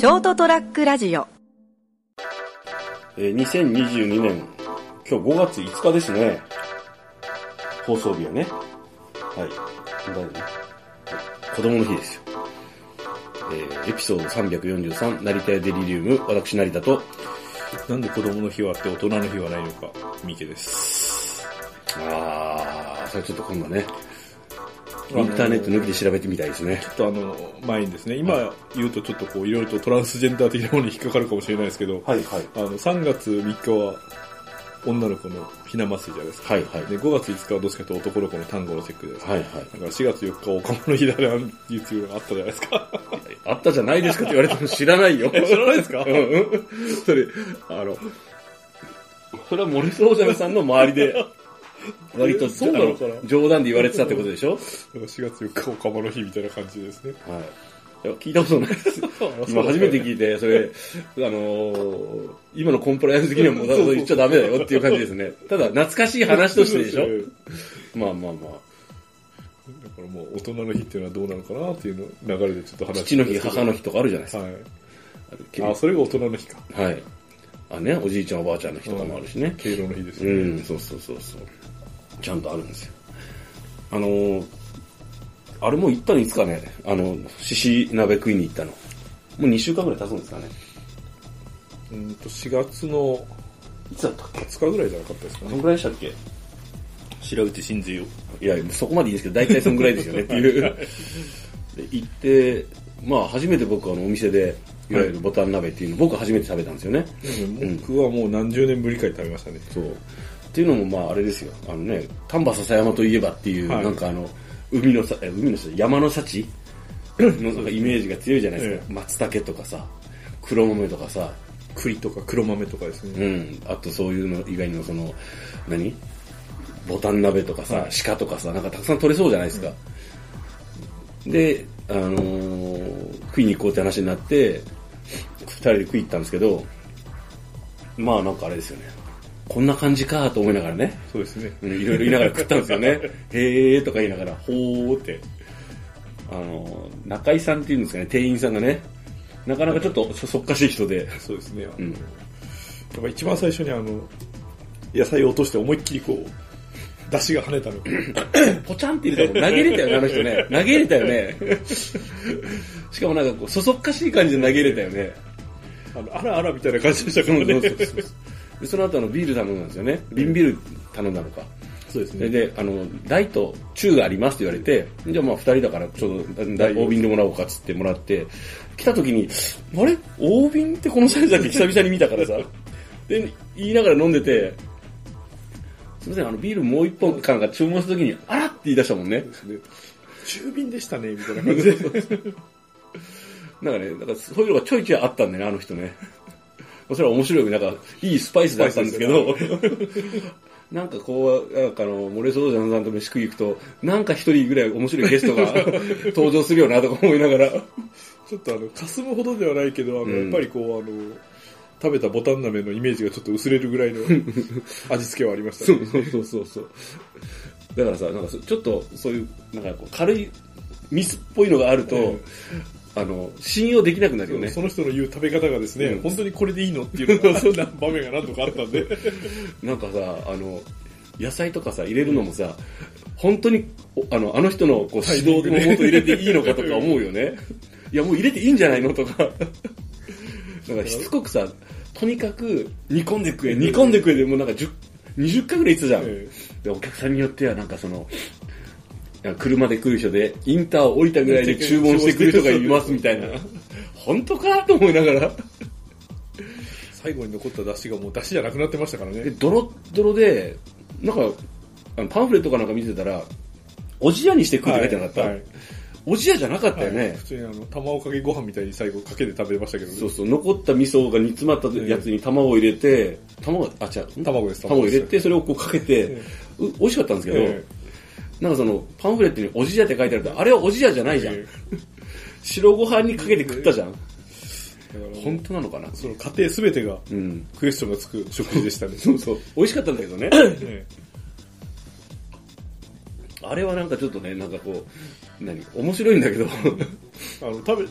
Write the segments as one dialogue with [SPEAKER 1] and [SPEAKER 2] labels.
[SPEAKER 1] ショートトラックラジオ
[SPEAKER 2] えー2022年、今日5月5日ですね。放送日はね。はい。だよね。はい子供の日ですよ。えーエピソード343、成田屋デリリウム、私成田と、
[SPEAKER 3] なんで子供の日はあって大人の日はないのか、三池です。
[SPEAKER 2] あー、それちょっと今度ね、インターネット抜きで調べてみたいですね。
[SPEAKER 3] ちょっとあの、前にですね、今言うとちょっとこう、いろいろとトランスジェンダー的なものに引っかかるかもしれないですけど、
[SPEAKER 2] はいはい。
[SPEAKER 3] あの、3月3日は女の子のひな祭りじゃないですか。
[SPEAKER 2] はいはい。
[SPEAKER 3] で、5月5日はどっちかというと男の子の単語の節句じゃないですか。
[SPEAKER 2] はいはい。
[SPEAKER 3] だから4月4日は岡本の日だな、っていうのがあったじゃないですか。
[SPEAKER 2] あったじゃないですかって言われても知らないよ。
[SPEAKER 3] 知らないですか？
[SPEAKER 2] うんうん。それ、あの、それは森総ジャムさんの周りで、割と
[SPEAKER 3] そうなのかな？
[SPEAKER 2] 冗談で言われてたってことでしょ？
[SPEAKER 3] だから4月4日岡本の日みたいな感じですね。
[SPEAKER 2] はい。いや聞いたことないです。今初めて聞いて、それ、あのー今のコンプライアンス的にはもう言っちゃダメだよっていう感じですね。ただ、懐かしい話としてでしょ？まあまあまあ。
[SPEAKER 3] だからもう大人の日っていうのはどうなのかなっていうの流れでちょっと話して
[SPEAKER 2] 父の日、母の日とかあるじゃないですか。
[SPEAKER 3] はい。
[SPEAKER 2] あ
[SPEAKER 3] あ、それが大人の日か。
[SPEAKER 2] はい。あ、ね、おじいちゃんおばあちゃんの日とかもあるしね。
[SPEAKER 3] 敬老の日です
[SPEAKER 2] う
[SPEAKER 3] よね。
[SPEAKER 2] ん、そうそうそうそう。ちゃんとあるんですよ。あのー、あれもう行ったのいつかね、あの、獅子鍋食いに行ったの。もう2週間ぐらい経つんですかね。
[SPEAKER 3] うんと、4月の
[SPEAKER 2] いつだったっけ
[SPEAKER 3] ？20日ぐらいじゃなかったですかね。
[SPEAKER 2] どのぐらいでしたっけ？
[SPEAKER 3] 調べて信じよう。
[SPEAKER 2] いや、そこまでいいですけど、大体そのぐらいですよねっていう。で行って、まあ初めて僕あのお店で、いわゆるボタン鍋っていうの、僕初めて食べたんですよね。
[SPEAKER 3] 僕はもう何十年ぶりかに食べましたね。
[SPEAKER 2] そう。っていうのもまああれですよ。あのね、丹波篠山といえばっていう、
[SPEAKER 3] はい
[SPEAKER 2] なんかあの、海のさ、え海のさ、山の幸？のなんかイメージが強いじゃないですか。
[SPEAKER 3] え
[SPEAKER 2] 松茸とかさ、黒豆とかさ、
[SPEAKER 3] 栗とか黒豆とかです
[SPEAKER 2] う
[SPEAKER 3] ね。
[SPEAKER 2] ん。あとそういうの以外にもその、何？ボタン鍋とかさ、
[SPEAKER 3] はい
[SPEAKER 2] 鹿とかさ、なんかたくさん取れそうじゃないですか。で、あのー食いに行こうって話になって、二人で食い行ったんですけど、まあなんかあれですよね。こんな感じかと思いながらね。
[SPEAKER 3] そうですね。
[SPEAKER 2] うんいろいろ言いながら食ったんですよね。へーとか言いながら、ほーって。あの、中井さんっていうんですかね、店員さんがね、なかなかちょっとそそっかしい人で、
[SPEAKER 3] そうですね。
[SPEAKER 2] うん
[SPEAKER 3] やっぱ一番最初にあの、野菜を落として思いっきりこう、出汁が跳ねたの。
[SPEAKER 2] ポチャンって入れたもん投げ入れたよね、あの人ね。投げ入れたよね。しかもなんかこう、そそっかしい感じで投げ入れたよね。
[SPEAKER 3] あの、あらあらみたいな感じでしたからね。
[SPEAKER 2] そうそうそうでその後あのビール頼んだんですよね。瓶ビール頼んだのか。そ
[SPEAKER 3] うですね。
[SPEAKER 2] で、あの、ライト、中がありますって言われて、じゃあまあ二人だからちょうど大大瓶でもらおうかっつってもらって、来た時に、あれ？大瓶ってこのサイズだけ？久々に見たからさ、で、言いながら飲んでて、すみません、あのビールもう一本かなんか注文した時に、あらって言い出したもんね。
[SPEAKER 3] ね中瓶でしたね、みたいな感じで。
[SPEAKER 2] なんかね、なんかそういうのがちょいちょいあったんだよね、あの人ね。それは面白い、なんか、いいスパイスだったんですけど、なんかこう、なんかあの、モレソージャンさんと飯食い行くと、なんか一人ぐらい面白いゲストが 登場するよなとか思いながら、
[SPEAKER 3] ちょっとあの、霞むほどではないけど、あの、
[SPEAKER 2] うん。
[SPEAKER 3] やっぱりこう、あの、食べたボタン鍋のイメージがちょっと薄れるぐらいの 味付けはありましたね。
[SPEAKER 2] そうそうそうそう。だからさ、なんかそちょっとそういう、なんかこう軽いミスっぽいのがあると、
[SPEAKER 3] え
[SPEAKER 2] あの、信用できなくなるよね。
[SPEAKER 3] その人の言う食べ方がですね、
[SPEAKER 2] うん
[SPEAKER 3] 本当にこれでいいのっていうのが、そんな場面が何度かあったんで、
[SPEAKER 2] なんかさ、あの、野菜とかさ、入れるのもさ、本当に、おあの、あの人のこう指導のもと入れていいのかとか思うよね。いや、もう入れていいんじゃないのとか。なんかしつこくさ、とにかく煮込んでくれ、煮込んでくれでもうなんか10、20回ぐらい言ってたじゃん。
[SPEAKER 3] え
[SPEAKER 2] で、お客さんによってはなんかその、車で来る人で、インターを降りたぐらいで注文してくる人がいますみたいな。本当か？と思いながら。
[SPEAKER 3] 最後に残った出汁がもう出汁じゃなくなってましたから
[SPEAKER 2] で、
[SPEAKER 3] ね。
[SPEAKER 2] ドロッドロで、なんか、あのパンフレットかなんか見てたら、おじやにして食うって書いてなかった、
[SPEAKER 3] はいはい
[SPEAKER 2] おじやじゃなかったよね。
[SPEAKER 3] 普通にあの、卵かけご飯みたいに最後かけて食べましたけどね。
[SPEAKER 2] そうそう、残った味噌が煮詰まったやつに卵を入れて、卵、あ、違う、
[SPEAKER 3] 卵です
[SPEAKER 2] 卵入れて、それをこうかけて、う美味しかったんですけど、
[SPEAKER 3] え
[SPEAKER 2] なんかその、パンフレットにおじやって書いてあると、あれはおじやじゃないじゃん。
[SPEAKER 3] え
[SPEAKER 2] 白ご飯にかけて食ったじゃん。本当なのかな？
[SPEAKER 3] その家庭すべてが
[SPEAKER 2] うん。
[SPEAKER 3] クエスチョンがつく食事でしたね。
[SPEAKER 2] そうそう。美味しかったんだけどね。
[SPEAKER 3] え
[SPEAKER 2] あれはなんかちょっとね、なんかこう、何？面白いんだけど、
[SPEAKER 3] え あの、食べ、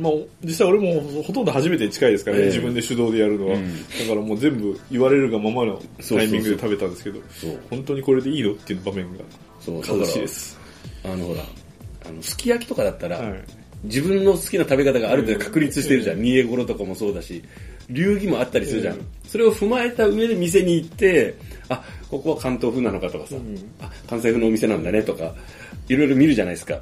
[SPEAKER 3] まあ、実際俺もほとんど初めてに近いですからね、
[SPEAKER 2] ええ
[SPEAKER 3] 自分で手動でやるのは、
[SPEAKER 2] うん
[SPEAKER 3] だからもう全部言われるがままのタイミングで食べたんですけど、
[SPEAKER 2] そう。
[SPEAKER 3] 本当にこれでいいの？っていう場面が
[SPEAKER 2] そう。だ
[SPEAKER 3] 悲しい
[SPEAKER 2] か
[SPEAKER 3] です。
[SPEAKER 2] ら、あのほら、あの、すき焼きとかだったら、
[SPEAKER 3] はい。
[SPEAKER 2] 自分の好きな食べ方がある程度確立してるじゃん。
[SPEAKER 3] うん
[SPEAKER 2] 煮えごろとかもそうだし、流儀もあったりするじゃん。
[SPEAKER 3] うん
[SPEAKER 2] それを踏まえた上で店に行って、あ、ここは関東風なのかとかさ、
[SPEAKER 3] うん
[SPEAKER 2] あ、関西風のお店なんだねとか、いろいろ見るじゃないですか。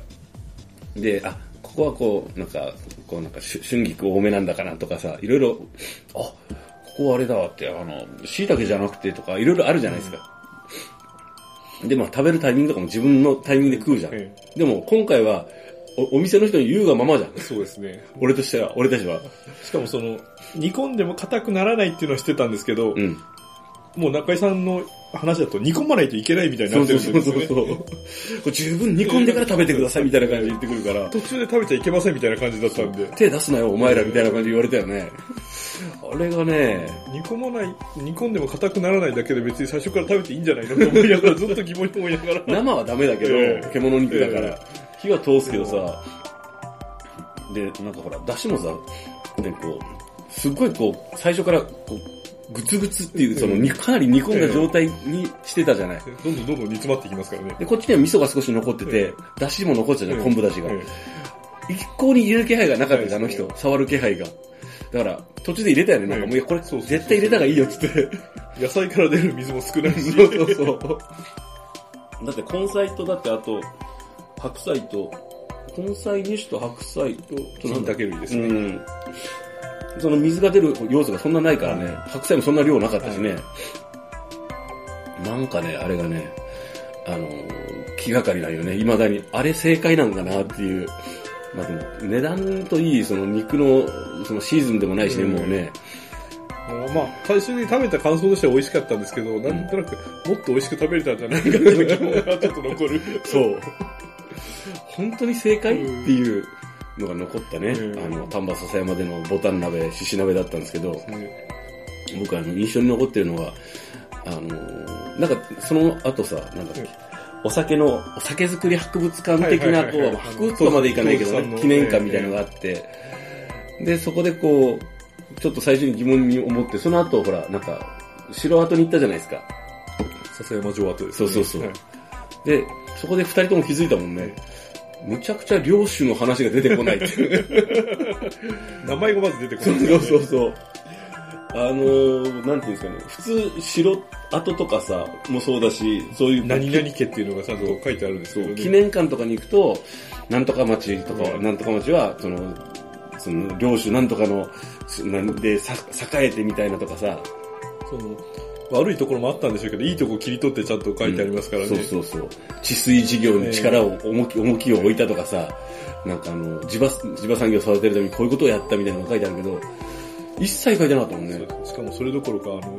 [SPEAKER 2] で、あ、ここはこう、なんか、こうなんかし春菊多めなんだかなとかさ、いろいろ、あ、ここはあれだわって、あの、椎茸じゃなくてとか、いろいろあるじゃないですか。で、まあ食べるタイミングとかも自分のタイミングで食うじゃん。
[SPEAKER 3] え
[SPEAKER 2] でも今回はお、お店の人に言うがままじゃん。
[SPEAKER 3] そうですね。
[SPEAKER 2] 俺としては、俺たちは。
[SPEAKER 3] しかもその、煮込んでも硬くならないっていうのは知ってたんですけど、
[SPEAKER 2] うん。
[SPEAKER 3] もう中井さんの話だと煮込まないといけないみたいになって
[SPEAKER 2] そうそう
[SPEAKER 3] るんですよね。
[SPEAKER 2] そうそう。これ十分煮込んでから食べてくださいみたいな感じで言ってくるから、
[SPEAKER 3] 途中で食べちゃいけませんみたいな感じだったんで、
[SPEAKER 2] 手出すなよお前らみたいな感じで言われたよね。あれがね、
[SPEAKER 3] 煮込まない、煮込んでも硬くならないだけで別に最初から食べていいんじゃないのと思いながら、ずっと疑問に思いながら。
[SPEAKER 2] 生はダメだけど、
[SPEAKER 3] ええ
[SPEAKER 2] 獣肉だか
[SPEAKER 3] え
[SPEAKER 2] ら、火は通すけどさ、で、なんかほら、出汁もさ、ね、こう、すっごいこう、最初から、こう、グツグツっていう、その、にかなり煮込んだ状態にしてたじゃない。
[SPEAKER 3] どんどんどんどん煮詰まっていきますからね。
[SPEAKER 2] で、こっちには味噌が少し残って
[SPEAKER 3] え
[SPEAKER 2] て、出汁も残ってたじゃん、昆布出汁が。
[SPEAKER 3] え
[SPEAKER 2] 一向に入れる気配がなかったじゃん、あの人
[SPEAKER 3] はい。
[SPEAKER 2] 触る気配が。だから、途中で入れたよね。なんかもう、いや、これ、
[SPEAKER 3] そうそう
[SPEAKER 2] 絶対入れた方がいいよ、つって。
[SPEAKER 3] え野菜から出る水も少ないし。
[SPEAKER 2] そうそうそう。だって根菜と、だってあと、白菜と、根菜2種と白菜と、
[SPEAKER 3] 金茸類ですね。
[SPEAKER 2] うん。その水が出る要素がそんなないからね、白菜もそんな量なかったしね。なんかね、あれがね、あのー、気がかりなんよね。未だに。あれ正解なんかなっていう。まあでも、値段といい、その肉の、そのシーズンでもないしね、
[SPEAKER 3] うん
[SPEAKER 2] もうね。
[SPEAKER 3] まあ、最初に食べた感想としては美味しかったんですけど、なんとなくもっと美味しく食べれたんじゃないかっていう疑問がちょっと残る。
[SPEAKER 2] そう。本当に正解？っていうのが残ったね。
[SPEAKER 3] うん
[SPEAKER 2] あの、丹波篠山でのボタン鍋、獅子鍋だったんですけど、
[SPEAKER 3] ね
[SPEAKER 2] 僕あの、印象に残ってるのは、あのーなんか、その後さ、なんだっけ、お酒の、お酒作り博物館的な、こ、
[SPEAKER 3] う
[SPEAKER 2] 博物館まで行かないけどね、記念館みたいなのがあって、で、そこでこう、ちょっと最初に疑問に思って、その後、ほら、なんか、城跡に行ったじゃないですか。
[SPEAKER 3] 笹山城跡ですね。
[SPEAKER 2] そうそうそう
[SPEAKER 3] はい
[SPEAKER 2] で、そこで二人とも気づいたもんね。むちゃくちゃ領主の話が出てこないっていう。
[SPEAKER 3] 名前がまず出てこない、
[SPEAKER 2] そうそうそう。あのー、なんていうんですかね。普通、城跡とかさ、もそうだし、そういう。
[SPEAKER 3] 何々家っていうのがちゃんと書いてあるんですけど、ね。
[SPEAKER 2] 記念館とかに行くと、なんとか町とかは、
[SPEAKER 3] うん
[SPEAKER 2] なんとか町は、その、その、領主なんとかの、なんで、さ、栄えてみたいなとかさ、
[SPEAKER 3] その、悪いところもあったんでしょうけど、いいとこ切り取ってちゃんと書いてありますからね。
[SPEAKER 2] そうそうそう。治水事業に力を、重き、重きを置いたとかさ、なんかあの、地場、地場産業を育てるためにこういうことをやったみたいなのが書いてあるけど、一切書いてなかったもんね。
[SPEAKER 3] しかもそれどころか、あの、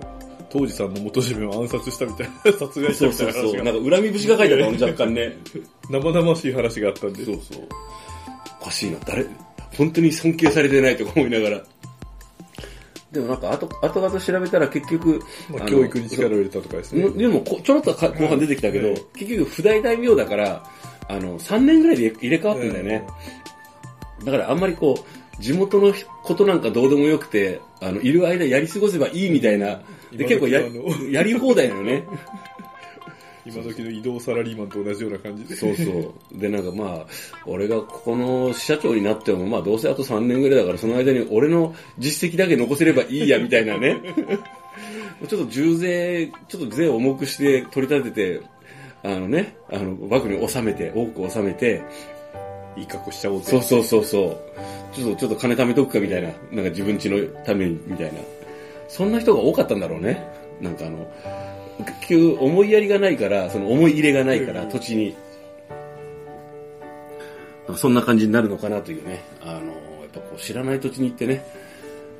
[SPEAKER 3] 当時さんの元締めを暗殺したみたいな、殺害した
[SPEAKER 2] そうそうそう。
[SPEAKER 3] みたいな話が、
[SPEAKER 2] なんか恨み節が書いてあったもんね、若干ね。
[SPEAKER 3] 生々しい話があったんで。
[SPEAKER 2] そうそう。おかしいな、誰、本当に尊敬されてないとか思いながら。でもなんか後、後々調べたら結局、
[SPEAKER 3] まあ、
[SPEAKER 2] の
[SPEAKER 3] 教育に力を入れたとかですね。
[SPEAKER 2] でもこ、ちょろっとか後半出てきたけど、
[SPEAKER 3] はい
[SPEAKER 2] 結局、不大大名だから、あの、3年ぐらいで入れ替わってんだよね。だからあんまりこう、地元のことなんかどうでもよくて、あの、いる間やり過ごせばいいみたいな。で、
[SPEAKER 3] 今
[SPEAKER 2] 結構や やり放題なのね。
[SPEAKER 3] 今時の移動サラリーマンと同じような感じで。
[SPEAKER 2] そうそう。で、なんかまあ、俺がここの支社長になっても、まあどうせあと3年ぐらいだから、その間に俺の実績だけ残せればいいや、みたいなね。ちょっと重税、ちょっと税を重くして取り立てて、あのね、あの、枠に収めて、多く収めて、
[SPEAKER 3] いい格好しちゃおうと。
[SPEAKER 2] そうそうそうそう。ちょっと、ちょっと金貯めとくかみたいな。なんか自分家のために、みたいな。そんな人が多かったんだろうね。なんかあの、結局思いやりがないから、その思い入れがないから、
[SPEAKER 3] うん
[SPEAKER 2] 土地に。そんな感じになるのかなというね。あの、やっぱこう知らない土地に行ってね。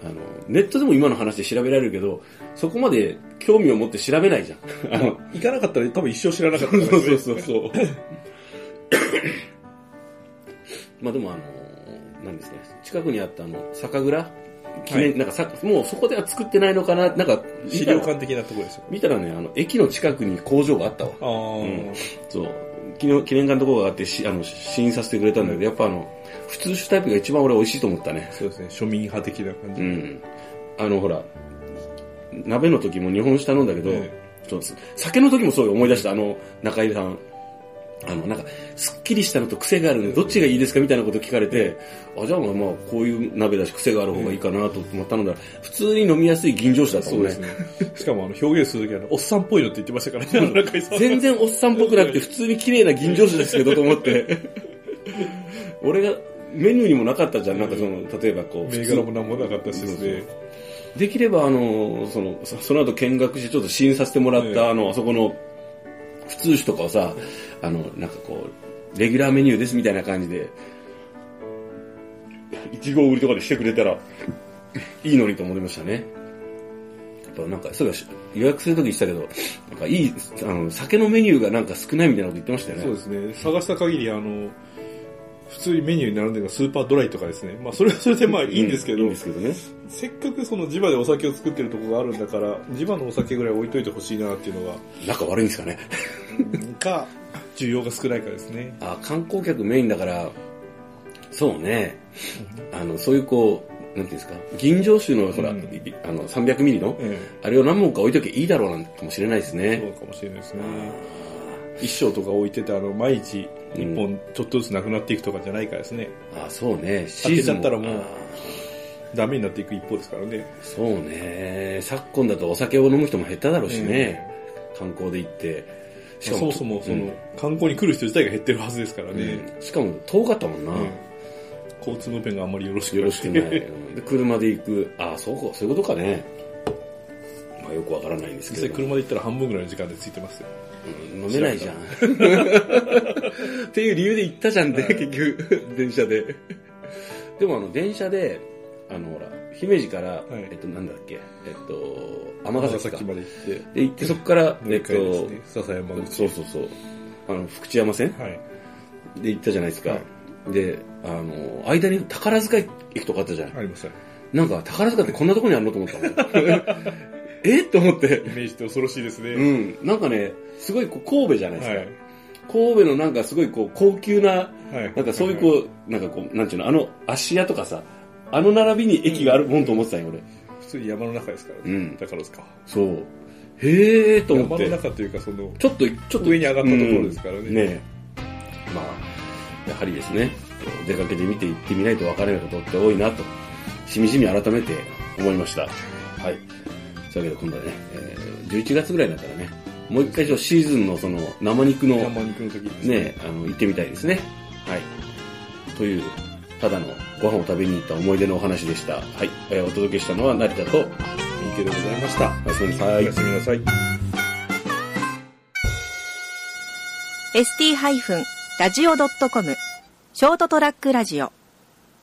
[SPEAKER 2] あの、ネットでも今の話で調べられるけど、そこまで興味を持って調べないじゃん。あの、
[SPEAKER 3] 行かなかったら多分一生知らなかった
[SPEAKER 2] そうそうそうそう。まあでもあの、なんですね、近くにあったあの、酒蔵？記念、
[SPEAKER 3] は
[SPEAKER 2] なんかさ、もうそこでは作ってないのかな、なんか、
[SPEAKER 3] 資料館的なところですよ。
[SPEAKER 2] 見たらね、あの、駅の近くに工場があったわ。
[SPEAKER 3] ああ、
[SPEAKER 2] うんそう。記念記念館のところがあってし、あの、試飲させてくれたんだけど、やっぱあの、普通酒タイプが一番俺美味しいと思ったね。
[SPEAKER 3] そうですね、庶民派的な感じ。
[SPEAKER 2] うん。あの、ほら、鍋の時も日本酒頼んだけど、
[SPEAKER 3] え
[SPEAKER 2] そうです酒の時もそう思い出した、あの、中入さん。あの、なんか、すっきりしたのと癖があるので、どっちがいいですかみたいなこと聞かれて、あ、じゃあまあまあ、こういう鍋だし癖がある方がいいかなと思って頼んだら、普通に飲みやすい吟醸酒だったもね。
[SPEAKER 3] そうんですね。しかもあの表現するときは、おっさんっぽいのって言ってましたからね、あの中井さんは
[SPEAKER 2] 全然おっさんっぽくなくて、普通に綺麗な吟醸酒ですけどと思って。俺が、メニューにもなかったじゃん。なんかその、例えばこう、
[SPEAKER 3] 銘柄もなんもなかったしですね。
[SPEAKER 2] できれば、あの、その、そその後見学してちょっと試飲させてもらった、
[SPEAKER 3] ええ
[SPEAKER 2] あの、あそこの、普通酒とかをさ、あの、なんかこう、レギュラーメニューですみたいな感じで、いちご売りとかでしてくれたら、いいのにと思いましたね。やっぱなんか、そうだし、予約するときにしたけど、なんかいい、あの、酒のメニューがなんか少ないみたいなこと言ってましたよね。
[SPEAKER 3] そうですね。探した限り、あの、普通にメニューに並んでるのがスーパードライとかですね。まあ、それはそれでまあいいんですけど、
[SPEAKER 2] いいんですけどね。
[SPEAKER 3] せっかくその地場でお酒を作ってるとこがあるんだから、地場のお酒ぐらい置いといてほしいなっていうのが、
[SPEAKER 2] 仲悪いんですかね。
[SPEAKER 3] か、需要が少ないかですね。
[SPEAKER 2] あ、観光客メインだから、そうね。あの、そういうこう、なんていうんですか、吟醸酒の、ほら、
[SPEAKER 3] うん
[SPEAKER 2] あの、300ミリの、
[SPEAKER 3] え
[SPEAKER 2] あれを何本か置いときゃいいだろうなんかもしれないです
[SPEAKER 3] え、そ
[SPEAKER 2] ね。
[SPEAKER 3] うかもしれないですね。一升とか置いてて、あの、毎日一本ちょっとずつなくなっていくとかじゃないからですね。
[SPEAKER 2] あ、そうね。シ
[SPEAKER 3] 開けちゃったらもう
[SPEAKER 2] あ
[SPEAKER 3] ダメになっていく一方ですからね。
[SPEAKER 2] そうね。昨今だとお酒を飲む人も減っただろうしね。観光で行って。しか
[SPEAKER 3] そもそもその、観光に来る人自体が減ってるはずですから
[SPEAKER 2] うん
[SPEAKER 3] ね。
[SPEAKER 2] うんしかも遠かったもんな。
[SPEAKER 3] うん交通の便があんまりよろしく
[SPEAKER 2] よろしくない。車で行く。あ、そうか、そういうことかね。まあよくわからないんです
[SPEAKER 3] 実際
[SPEAKER 2] けど。
[SPEAKER 3] 車で行ったら半分ぐらいの時間で着いてますよ。
[SPEAKER 2] うん飲めないじゃん。っていう理由で行ったじゃんね、結局、電車で。でもあの、電車で、あの、ほら、姫路から、
[SPEAKER 3] い
[SPEAKER 2] えっと、なんだっけ、えっと、尼
[SPEAKER 3] 長
[SPEAKER 2] 崎
[SPEAKER 3] まで行って、
[SPEAKER 2] で、行ってそこから、えっと
[SPEAKER 3] ね、、笹山口。
[SPEAKER 2] そうそうそう、あの、福知山線
[SPEAKER 3] はい。
[SPEAKER 2] で行ったじゃないですか。
[SPEAKER 3] は
[SPEAKER 2] で、あの、間に宝塚駅とかあったじゃん。
[SPEAKER 3] ありましたね。
[SPEAKER 2] なんか、宝塚ってこんなとこにあるの？と思ったもん。え？と思って。
[SPEAKER 3] イメージって恐ろしいですね。
[SPEAKER 2] うん。なんかね、すごいこう神戸じゃないですか。
[SPEAKER 3] はい。
[SPEAKER 2] 神戸のなんかすごいこう高級な、
[SPEAKER 3] はい。
[SPEAKER 2] なんかそういうこう、なんかこう、なんていうの、あの芦屋とかさ、あの並びに駅があるもんと思ってたんよ、俺。
[SPEAKER 3] 普通に山の中ですからね。
[SPEAKER 2] うん
[SPEAKER 3] 宝塚。
[SPEAKER 2] そう。へえーと思
[SPEAKER 3] 山の
[SPEAKER 2] って。
[SPEAKER 3] 中というか、その、
[SPEAKER 2] ちょっと、ちょっと
[SPEAKER 3] 上に上がったところですからね
[SPEAKER 2] うんねえまあ、やはりですね、出かけてみて行ってみないと分からないことって多いなと、しみじみ改めて思いました。はい。というわけで今度はね、えー11月ぐらいになったらね、もう一回ちょっとシーズンのその生肉の
[SPEAKER 3] 生肉の時にですね。
[SPEAKER 2] ね、あの、行ってみたいですね。はい。という、ただのご飯を食べに行った思い出のお話でした。はい。えーお届けしたのは成田と、
[SPEAKER 3] いいけでございました。
[SPEAKER 2] おやすみなさ
[SPEAKER 3] お
[SPEAKER 2] い
[SPEAKER 3] やすみなさい。
[SPEAKER 1] ST-radio.com ショートトラックラジオ